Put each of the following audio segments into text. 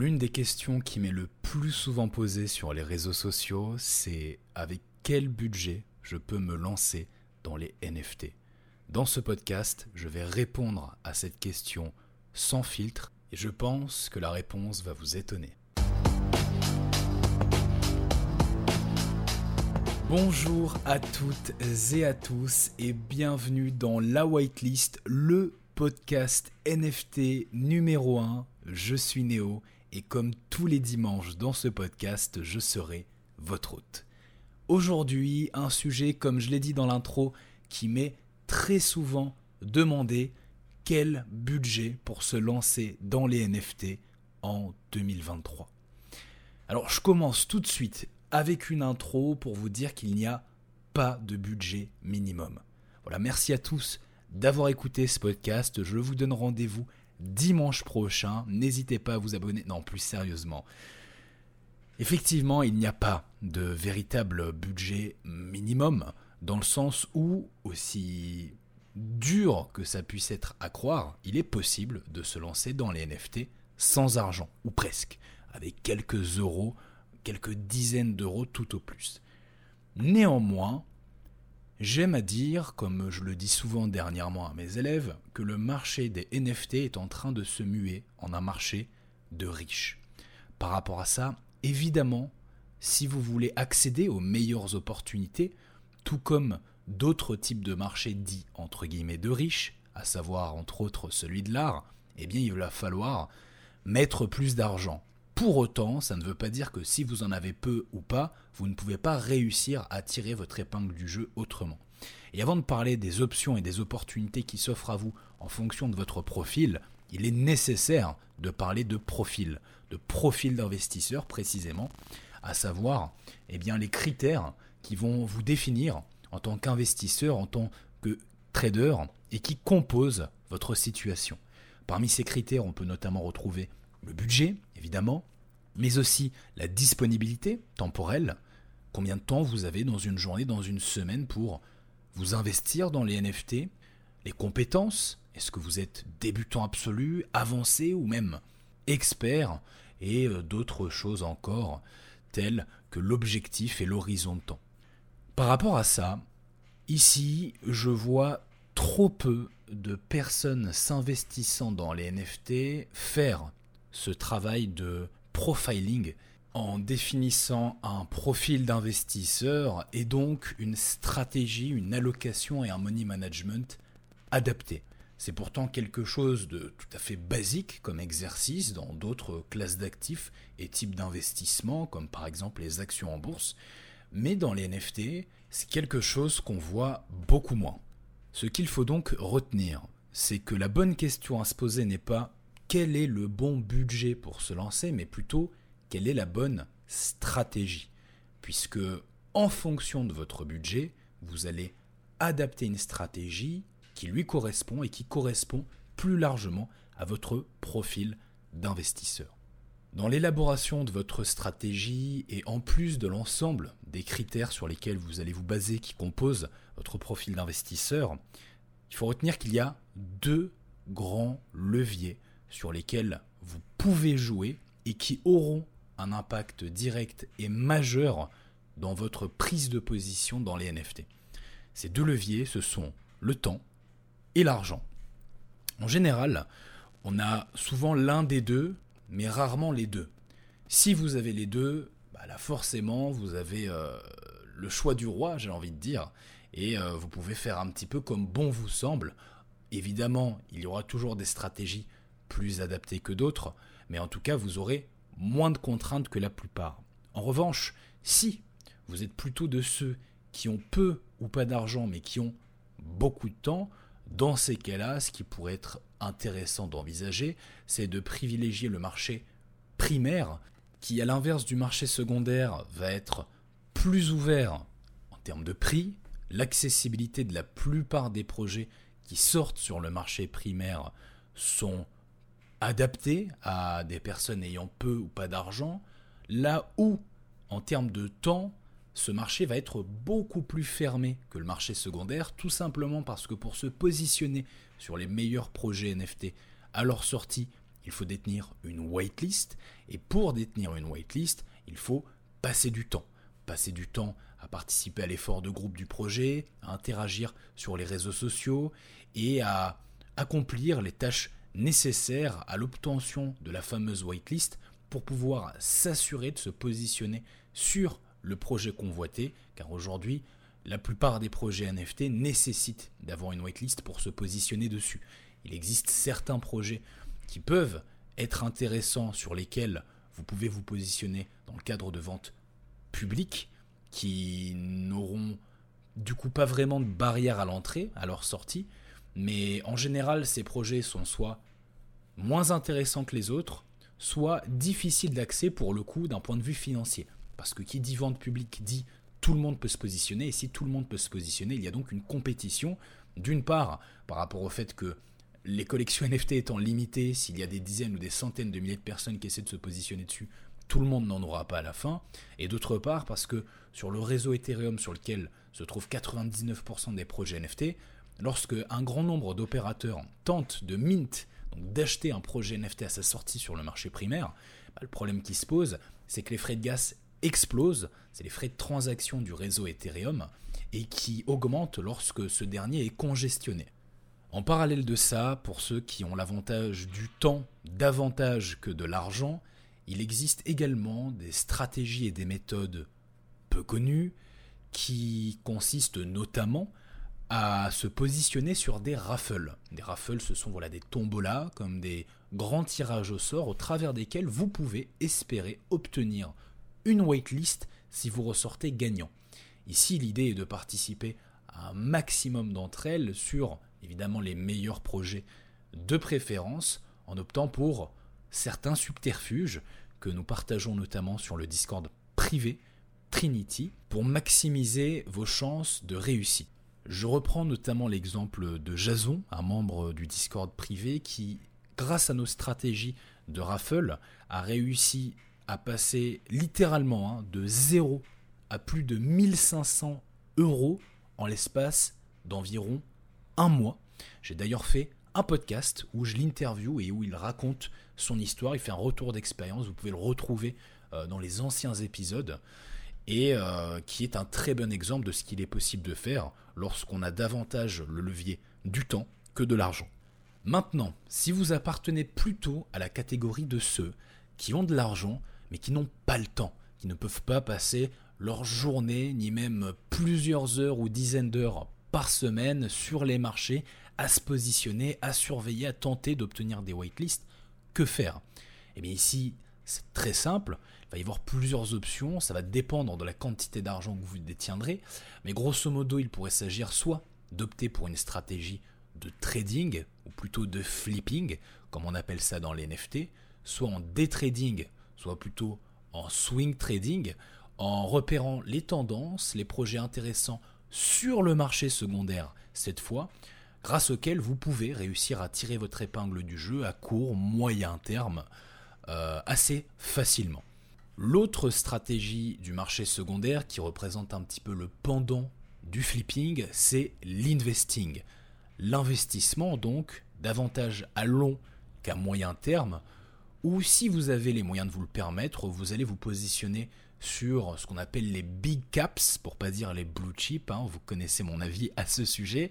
L'une des questions qui m'est le plus souvent posée sur les réseaux sociaux, c'est avec quel budget je peux me lancer dans les NFT. Dans ce podcast, je vais répondre à cette question sans filtre et je pense que la réponse va vous étonner. Bonjour à toutes et à tous et bienvenue dans La Whitelist, le podcast NFT numéro 1. Je suis Néo et comme tous les dimanches dans ce podcast, je serai votre hôte. Aujourd'hui, un sujet, comme je l'ai dit dans l'intro, qui m'est très souvent demandé quel budget pour se lancer dans les NFT en 2023. Alors je commence tout de suite avec une intro pour vous dire qu'il n'y a pas de budget minimum. Voilà, merci à tous d'avoir écouté ce podcast. Je vous donne rendez-vous dimanche prochain. N'hésitez pas à vous abonner. Non, plus sérieusement. Effectivement, il n'y a pas de véritable budget minimum, dans le sens où, aussi dur que ça puisse être à croire, il est possible de se lancer dans les NFT sans argent, ou presque, avec quelques euros, quelques dizaines d'euros tout au plus. Néanmoins, J'aime à dire, comme je le dis souvent dernièrement à mes élèves, que le marché des NFT est en train de se muer en un marché de riches. Par rapport à ça, évidemment, si vous voulez accéder aux meilleures opportunités, tout comme d'autres types de marchés dits entre guillemets de riches, à savoir entre autres celui de l'art, eh bien il va falloir mettre plus d'argent. Pour autant, ça ne veut pas dire que si vous en avez peu ou pas, vous ne pouvez pas réussir à tirer votre épingle du jeu autrement. Et avant de parler des options et des opportunités qui s'offrent à vous en fonction de votre profil, il est nécessaire de parler de profil, de profil d'investisseur précisément, à savoir eh bien, les critères qui vont vous définir en tant qu'investisseur, en tant que trader, et qui composent votre situation. Parmi ces critères, on peut notamment retrouver le budget, évidemment, mais aussi la disponibilité temporelle. Combien de temps vous avez dans une journée, dans une semaine pour vous investir dans les NFT Les compétences? Est-ce que vous êtes débutant absolu, avancé ou même expert? Et euh, d'autres choses encore, telles que l'objectif et l'horizon de temps. Par rapport à ça, ici, je vois trop peu de personnes s'investissant dans les NFT faire ce travail de profiling en définissant un profil d'investisseur et donc une stratégie, une allocation et un money management adapté. C'est pourtant quelque chose de tout à fait basique comme exercice dans d'autres classes d'actifs et types d'investissement, comme par exemple les actions en bourse, mais dans les NFT, c'est quelque chose qu'on voit beaucoup moins. Ce qu'il faut donc retenir, c'est que la bonne question à se poser n'est pas quel est le bon budget pour se lancer, mais plutôt quelle est la bonne stratégie? Puisque en fonction de votre budget, vous allez adapter une stratégie qui lui correspond et qui correspond plus largement à votre profil d'investisseur. Dans l'élaboration de votre stratégie et en plus de l'ensemble des critères sur lesquels vous allez vous baser qui composent votre profil d'investisseur, il faut retenir qu'il y a deux grands leviers sur lesquels vous pouvez jouer et qui auront un impact direct et majeur dans votre prise de position dans les NFT. Ces deux leviers, ce sont le temps et l'argent. En général, on a souvent l'un des deux, mais rarement les deux. Si vous avez les deux, bah là forcément, vous avez euh, le choix du roi, j'ai envie de dire, et euh, vous pouvez faire un petit peu comme bon vous semble. Évidemment, il y aura toujours des stratégies plus adaptés que d'autres, mais en tout cas vous aurez moins de contraintes que la plupart. En revanche, si vous êtes plutôt de ceux qui ont peu ou pas d'argent mais qui ont beaucoup de temps, dans ces cas-là, ce qui pourrait être intéressant d'envisager, c'est de privilégier le marché primaire, qui à l'inverse du marché secondaire va être plus ouvert en termes de prix, l'accessibilité de la plupart des projets qui sortent sur le marché primaire sont adapté à des personnes ayant peu ou pas d'argent, là où, en termes de temps, ce marché va être beaucoup plus fermé que le marché secondaire, tout simplement parce que pour se positionner sur les meilleurs projets NFT à leur sortie, il faut détenir une whitelist. Et pour détenir une whitelist, il faut passer du temps. Passer du temps à participer à l'effort de groupe du projet, à interagir sur les réseaux sociaux et à accomplir les tâches nécessaires à l'obtention de la fameuse whitelist pour pouvoir s'assurer de se positionner sur le projet convoité, car aujourd'hui, la plupart des projets NFT nécessitent d'avoir une whitelist pour se positionner dessus. Il existe certains projets qui peuvent être intéressants sur lesquels vous pouvez vous positionner dans le cadre de ventes publiques qui n'auront du coup pas vraiment de barrière à l'entrée, à leur sortie, mais en général ces projets sont soit moins intéressants que les autres, soit difficiles d'accès pour le coup d'un point de vue financier. Parce que qui dit vente publique dit tout le monde peut se positionner, et si tout le monde peut se positionner, il y a donc une compétition, d'une part par rapport au fait que les collections NFT étant limitées, s'il y a des dizaines ou des centaines de milliers de personnes qui essaient de se positionner dessus, tout le monde n'en aura pas à la fin, et d'autre part parce que sur le réseau Ethereum sur lequel se trouvent 99% des projets NFT, lorsque un grand nombre d'opérateurs tentent de mint, donc d'acheter un projet NFT à sa sortie sur le marché primaire, bah, le problème qui se pose, c'est que les frais de gaz explosent, c'est les frais de transaction du réseau Ethereum, et qui augmentent lorsque ce dernier est congestionné. En parallèle de ça, pour ceux qui ont l'avantage du temps davantage que de l'argent, il existe également des stratégies et des méthodes peu connues qui consistent notamment à se positionner sur des raffles. Des raffles, ce sont voilà, des tombolas, comme des grands tirages au sort au travers desquels vous pouvez espérer obtenir une waitlist si vous ressortez gagnant. Ici, l'idée est de participer à un maximum d'entre elles sur évidemment les meilleurs projets de préférence en optant pour certains subterfuges que nous partageons notamment sur le Discord privé Trinity pour maximiser vos chances de réussite. Je reprends notamment l'exemple de Jason, un membre du Discord privé qui, grâce à nos stratégies de raffle, a réussi à passer littéralement hein, de 0 à plus de 1500 euros en l'espace d'environ un mois. J'ai d'ailleurs fait un podcast où je l'interview et où il raconte son histoire, il fait un retour d'expérience, vous pouvez le retrouver euh, dans les anciens épisodes, et euh, qui est un très bon exemple de ce qu'il est possible de faire lorsqu'on a davantage le levier du temps que de l'argent. Maintenant, si vous appartenez plutôt à la catégorie de ceux qui ont de l'argent mais qui n'ont pas le temps, qui ne peuvent pas passer leur journée ni même plusieurs heures ou dizaines d'heures par semaine sur les marchés à se positionner, à surveiller, à tenter d'obtenir des whitelists, que faire? Eh bien ici, c'est très simple. Il va y avoir plusieurs options. Ça va dépendre de la quantité d'argent que vous détiendrez. Mais grosso modo, il pourrait s'agir soit d'opter pour une stratégie de trading, ou plutôt de flipping, comme on appelle ça dans les NFT, soit en day trading, soit plutôt en swing trading, en repérant les tendances, les projets intéressants sur le marché secondaire cette fois, grâce auquel vous pouvez réussir à tirer votre épingle du jeu à court, moyen terme, euh, assez facilement. L'autre stratégie du marché secondaire qui représente un petit peu le pendant du flipping, c'est l'investing. L'investissement donc, davantage à long qu'à moyen terme, ou si vous avez les moyens de vous le permettre, vous allez vous positionner sur ce qu'on appelle les big caps, pour pas dire les blue chips, hein, vous connaissez mon avis à ce sujet,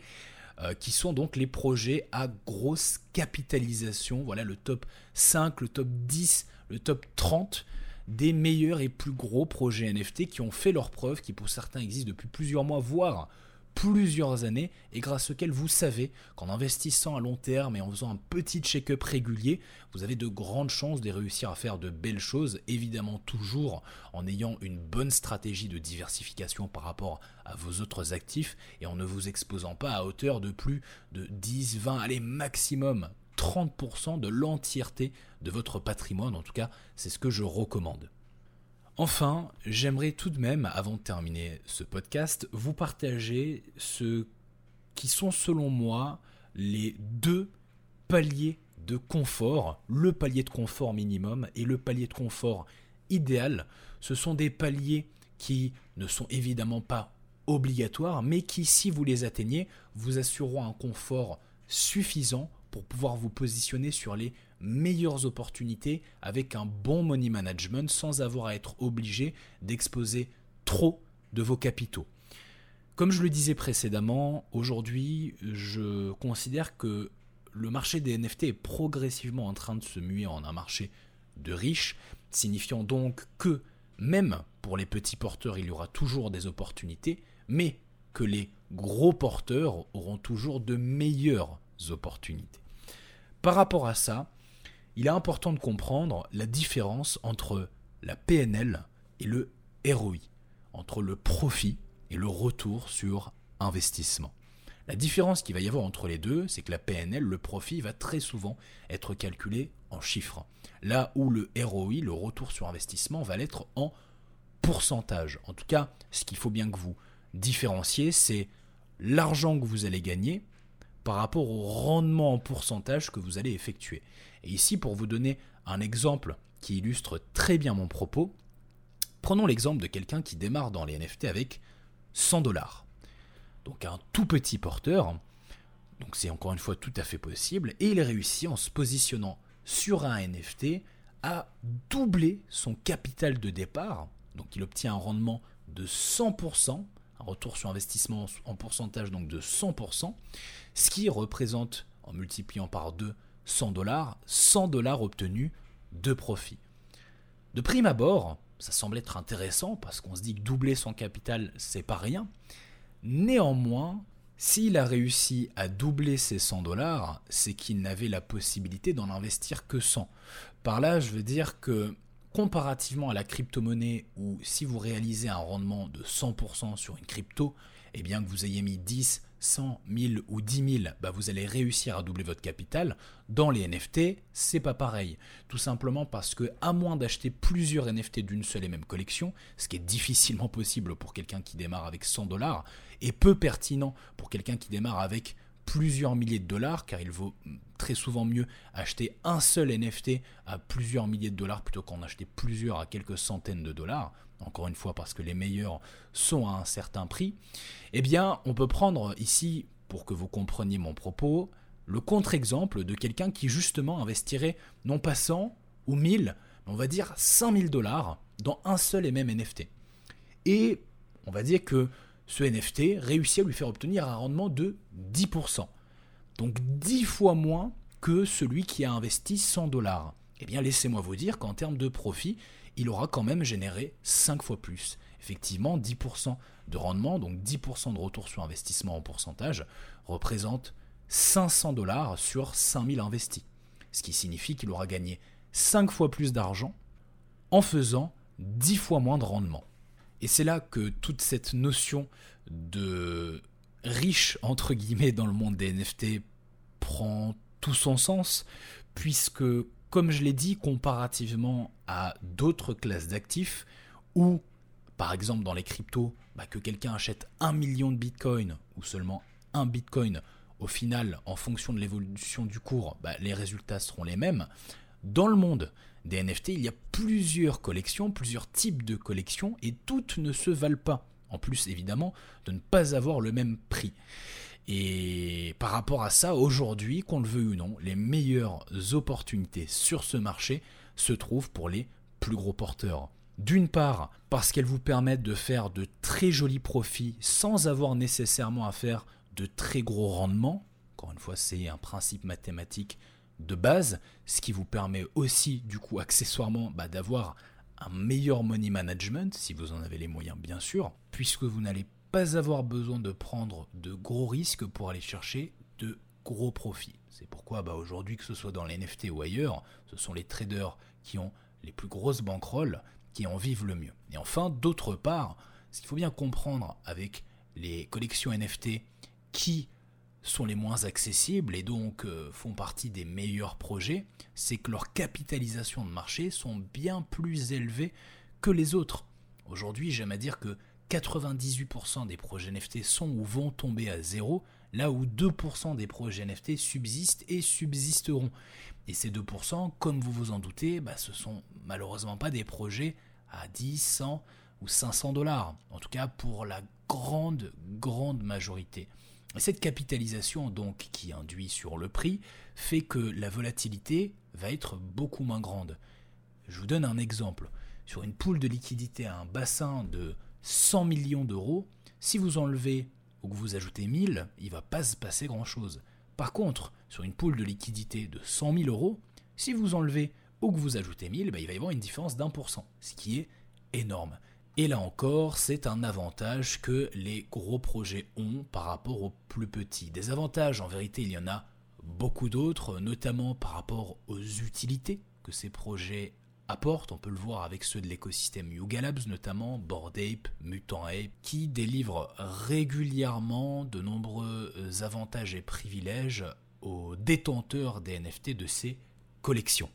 euh, qui sont donc les projets à grosse capitalisation. Voilà le top 5, le top 10, le top 30 des meilleurs et plus gros projets NFT qui ont fait leurs preuves, qui pour certains existent depuis plusieurs mois, voire plusieurs années et grâce auquel vous savez qu'en investissant à long terme et en faisant un petit check-up régulier, vous avez de grandes chances de réussir à faire de belles choses, évidemment toujours en ayant une bonne stratégie de diversification par rapport à vos autres actifs et en ne vous exposant pas à hauteur de plus de 10, 20, allez maximum 30% de l'entièreté de votre patrimoine, en tout cas c'est ce que je recommande. Enfin, j'aimerais tout de même, avant de terminer ce podcast, vous partager ce qui sont selon moi les deux paliers de confort, le palier de confort minimum et le palier de confort idéal. Ce sont des paliers qui ne sont évidemment pas obligatoires, mais qui, si vous les atteignez, vous assureront un confort suffisant pour pouvoir vous positionner sur les meilleures opportunités avec un bon money management sans avoir à être obligé d'exposer trop de vos capitaux. Comme je le disais précédemment, aujourd'hui, je considère que le marché des NFT est progressivement en train de se muer en un marché de riches, signifiant donc que même pour les petits porteurs, il y aura toujours des opportunités, mais que les gros porteurs auront toujours de meilleures opportunités. Par rapport à ça, il est important de comprendre la différence entre la PNL et le ROI, entre le profit et le retour sur investissement. La différence qu'il va y avoir entre les deux, c'est que la PNL, le profit, va très souvent être calculé en chiffres, là où le ROI, le retour sur investissement, va l'être en pourcentage. En tout cas, ce qu'il faut bien que vous différenciez, c'est l'argent que vous allez gagner par rapport au rendement en pourcentage que vous allez effectuer. Et ici, pour vous donner un exemple qui illustre très bien mon propos, prenons l'exemple de quelqu'un qui démarre dans les NFT avec 100 dollars. Donc un tout petit porteur, donc c'est encore une fois tout à fait possible, et il réussit en se positionnant sur un NFT à doubler son capital de départ, donc il obtient un rendement de 100%, un retour sur investissement en pourcentage donc de 100%, ce qui représente, en multipliant par 2 100 dollars, 100 dollars obtenus de profit. De prime abord, ça semble être intéressant parce qu'on se dit que doubler son capital, c'est pas rien. Néanmoins, s'il a réussi à doubler ses 100 dollars, c'est qu'il n'avait la possibilité d'en investir que 100. Par là, je veux dire que comparativement à la crypto-monnaie où si vous réalisez un rendement de 100% sur une crypto, et eh bien que vous ayez mis 10, 100, 1000 ou 10 000, bah vous allez réussir à doubler votre capital. Dans les NFT, c'est pas pareil. Tout simplement parce que, à moins d'acheter plusieurs NFT d'une seule et même collection, ce qui est difficilement possible pour quelqu'un qui démarre avec 100 dollars, et peu pertinent pour quelqu'un qui démarre avec plusieurs milliers de dollars, car il vaut très souvent mieux acheter un seul NFT à plusieurs milliers de dollars plutôt qu'en acheter plusieurs à quelques centaines de dollars encore une fois parce que les meilleurs sont à un certain prix, eh bien on peut prendre ici, pour que vous compreniez mon propos, le contre-exemple de quelqu'un qui justement investirait non pas 100 ou 1000, mais on va dire 5000 dollars dans un seul et même NFT. Et on va dire que ce NFT réussit à lui faire obtenir un rendement de 10%. Donc 10 fois moins que celui qui a investi 100 dollars. Eh bien laissez-moi vous dire qu'en termes de profit, il aura quand même généré 5 fois plus. Effectivement, 10% de rendement, donc 10% de retour sur investissement en pourcentage, représente 500 dollars sur 5000 investis. Ce qui signifie qu'il aura gagné 5 fois plus d'argent en faisant 10 fois moins de rendement. Et c'est là que toute cette notion de riche, entre guillemets, dans le monde des NFT prend tout son sens, puisque comme je l'ai dit, comparativement à d'autres classes d'actifs, où, par exemple dans les cryptos, bah, que quelqu'un achète un million de bitcoin ou seulement un bitcoin, au final, en fonction de l'évolution du cours, bah, les résultats seront les mêmes. Dans le monde des NFT, il y a plusieurs collections, plusieurs types de collections, et toutes ne se valent pas. En plus, évidemment, de ne pas avoir le même prix. Et par rapport à ça, aujourd'hui, qu'on le veuille ou non, les meilleures opportunités sur ce marché se trouvent pour les plus gros porteurs. D'une part, parce qu'elles vous permettent de faire de très jolis profits sans avoir nécessairement à faire de très gros rendements. Encore une fois, c'est un principe mathématique de base, ce qui vous permet aussi, du coup, accessoirement, bah, d'avoir un meilleur money management, si vous en avez les moyens, bien sûr, puisque vous n'allez pas avoir besoin de prendre de gros risques pour aller chercher de gros profits. C'est pourquoi bah, aujourd'hui, que ce soit dans les NFT ou ailleurs, ce sont les traders qui ont les plus grosses bankrolls qui en vivent le mieux. Et enfin, d'autre part, ce qu'il faut bien comprendre avec les collections NFT qui sont les moins accessibles et donc euh, font partie des meilleurs projets, c'est que leurs capitalisations de marché sont bien plus élevées que les autres. Aujourd'hui, j'aime à dire que 98% des projets NFT sont ou vont tomber à zéro, là où 2% des projets NFT subsistent et subsisteront. Et ces 2%, comme vous vous en doutez, bah, ce sont malheureusement pas des projets à 10, 100 ou 500 dollars. En tout cas, pour la grande, grande majorité Cette capitalisation donc qui induit sur le prix fait que la volatilité va être beaucoup moins grande. Je vous donne un exemple. Sur une poule de liquidité à un bassin de 100 millions d'euros, si vous enlevez ou que vous ajoutez 1000, il ne va pas se passer grand-chose. Par contre, sur une poule de liquidité de 100 000 euros, si vous enlevez ou que vous ajoutez 1000, ben, il va y avoir une différence d'un pour ce qui est énorme. Et là encore, c'est un avantage que les gros projets ont par rapport aux plus petits. Des avantages, en vérité, il y en a beaucoup d'autres, notamment par rapport aux utilités que ces projets apportent. On peut le voir avec ceux de l'écosystème Yuga Labs, notamment Bored Ape, Mutant Ape, qui délivrent régulièrement de nombreux avantages et privilèges aux détenteurs des NFT de ces collections.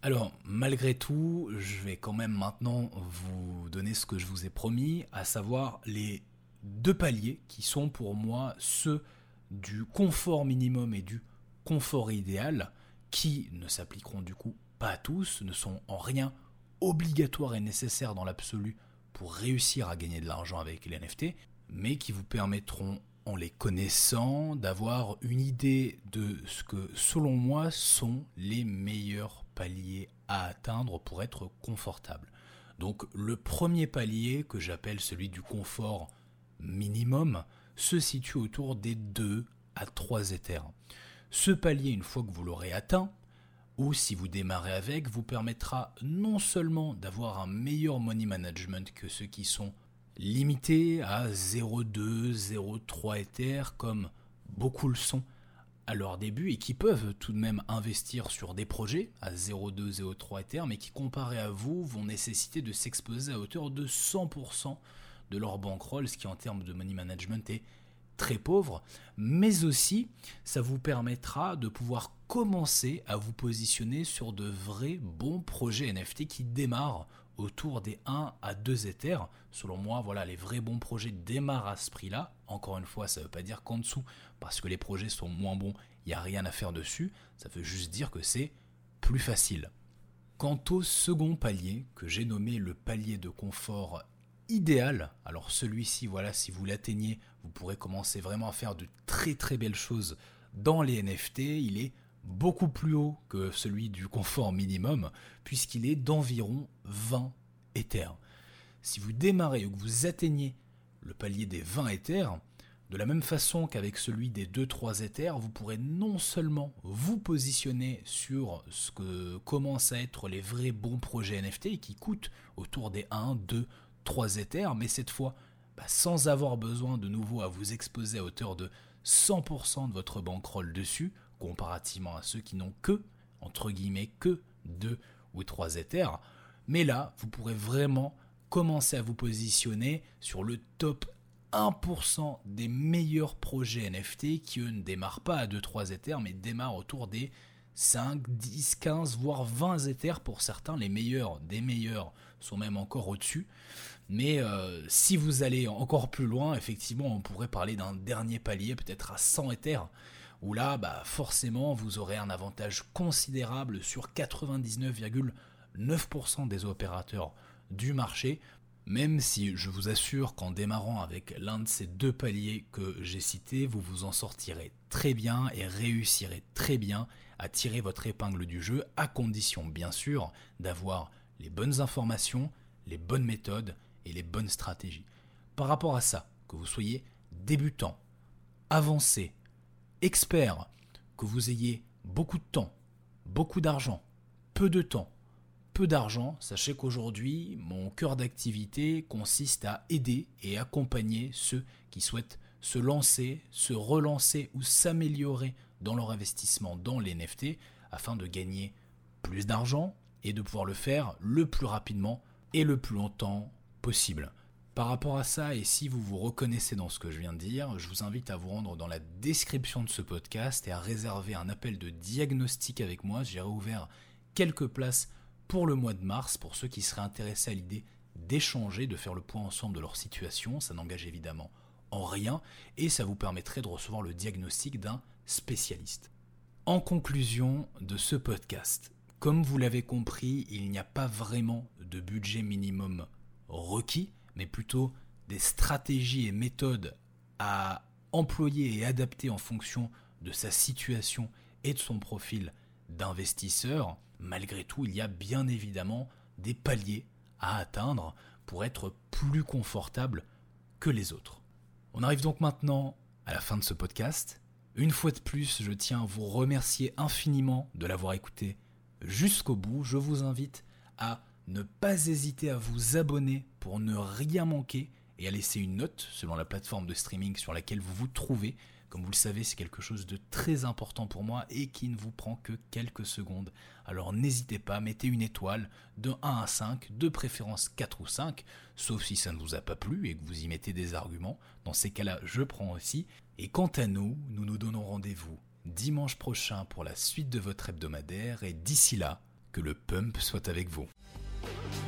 Alors, malgré tout, je vais quand même maintenant vous donner ce que je vous ai promis, à savoir les deux paliers qui sont pour moi ceux du confort minimum et du confort idéal, qui ne s'appliqueront du coup pas à tous, ne sont en rien obligatoires et nécessaires dans l'absolu pour réussir à gagner de l'argent avec les NFT, mais qui vous permettront en les connaissant, d'avoir une idée de ce que, selon moi, sont les meilleurs paliers à atteindre pour être confortable. Donc le premier palier, que j'appelle celui du confort minimum, se situe autour des 2 à 3 éthers. Ce palier, une fois que vous l'aurez atteint, ou si vous démarrez avec, vous permettra non seulement d'avoir un meilleur money management que ceux qui sont limité à 0,2, 0,3 Ether comme beaucoup le sont à leur début et qui peuvent tout de même investir sur des projets à 0,2, 0,3 Ether mais qui comparé à vous vont nécessiter de s'exposer à hauteur de 100% de leur bankroll, ce qui en termes de money management est très pauvre, mais aussi ça vous permettra de pouvoir commencer à vous positionner sur de vrais bons projets NFT qui démarrent autour des 1 à 2 Ethers. Selon moi, voilà, les vrais bons projets démarrent à ce prix-là. Encore une fois, ça ne veut pas dire qu'en dessous, parce que les projets sont moins bons, il n'y a rien à faire dessus. Ça veut juste dire que c'est plus facile. Quant au second palier, que j'ai nommé le palier de confort idéal, alors celui-ci, voilà, si vous l'atteignez, vous pourrez commencer vraiment à faire de très très belles choses dans les NFT. Il est beaucoup plus haut que celui du confort minimum, puisqu'il est d'environ 20 Ethers. Si vous démarrez ou que vous atteignez le palier des 20 Ethers, de la même façon qu'avec celui des 2-3 Ethers, vous pourrez non seulement vous positionner sur ce que commencent à être les vrais bons projets NFT qui coûtent autour des 1, 2, 3 Ethers, mais cette fois bah, sans avoir besoin de nouveau à vous exposer à hauteur de 100% de votre bankroll dessus, comparativement à ceux qui n'ont que, entre guillemets, que 2 ou 3 Ethers. Mais là, vous pourrez vraiment commencer à vous positionner sur le top 1% des meilleurs projets NFT qui eux ne démarrent pas à 2-3 Ethers mais démarrent autour des 5, 10, 15, voire 20 Ethers pour certains. Les meilleurs des meilleurs sont même encore au-dessus. Mais euh, si vous allez encore plus loin, effectivement, on pourrait parler d'un dernier palier, peut-être à 100 Ethers où là, bah, forcément, vous aurez un avantage considérable sur 99,9% des opérateurs du marché, même si je vous assure qu'en démarrant avec l'un de ces deux paliers que j'ai cités, vous vous en sortirez très bien et réussirez très bien à tirer votre épingle du jeu, à condition bien sûr d'avoir les bonnes informations, les bonnes méthodes et les bonnes stratégies. Par rapport à ça, que vous soyez débutant, avancé, expert, que vous ayez beaucoup de temps, beaucoup d'argent, peu de temps, peu d'argent, sachez qu'aujourd'hui, mon cœur d'activité consiste à aider et accompagner ceux qui souhaitent se lancer, se relancer ou s'améliorer dans leur investissement dans les NFT afin de gagner plus d'argent et de pouvoir le faire le plus rapidement et le plus longtemps possible. Par rapport à ça, et si vous vous reconnaissez dans ce que je viens de dire, je vous invite à vous rendre dans la description de ce podcast et à réserver un appel de diagnostic avec moi. J'ai réouvert quelques places pour le mois de mars pour ceux qui seraient intéressés à l'idée d'échanger, de faire le point ensemble de leur situation. Ça n'engage évidemment en rien et ça vous permettrait de recevoir le diagnostic d'un spécialiste. En conclusion de ce podcast, comme vous l'avez compris, il n'y a pas vraiment de budget minimum requis mais plutôt des stratégies et méthodes à employé et adapté en fonction de sa situation et de son profil d'investisseur, malgré tout, il y a bien évidemment des paliers à atteindre pour être plus confortable que les autres. On arrive donc maintenant à la fin de ce podcast. Une fois de plus, je tiens à vous remercier infiniment de l'avoir écouté jusqu'au bout. Je vous invite à ne pas hésiter à vous abonner pour ne rien manquer et à laisser une note selon la plateforme de streaming sur laquelle vous vous trouvez. Comme vous le savez, c'est quelque chose de très important pour moi et qui ne vous prend que quelques secondes. Alors n'hésitez pas, mettez une étoile de 1 à 5, de préférence 4 ou 5, sauf si ça ne vous a pas plu et que vous y mettez des arguments. Dans ces cas-là, je prends aussi. Et quant à nous, nous nous donnons rendez-vous dimanche prochain pour la suite de votre hebdomadaire et d'ici là, que le pump soit avec vous. Thank you.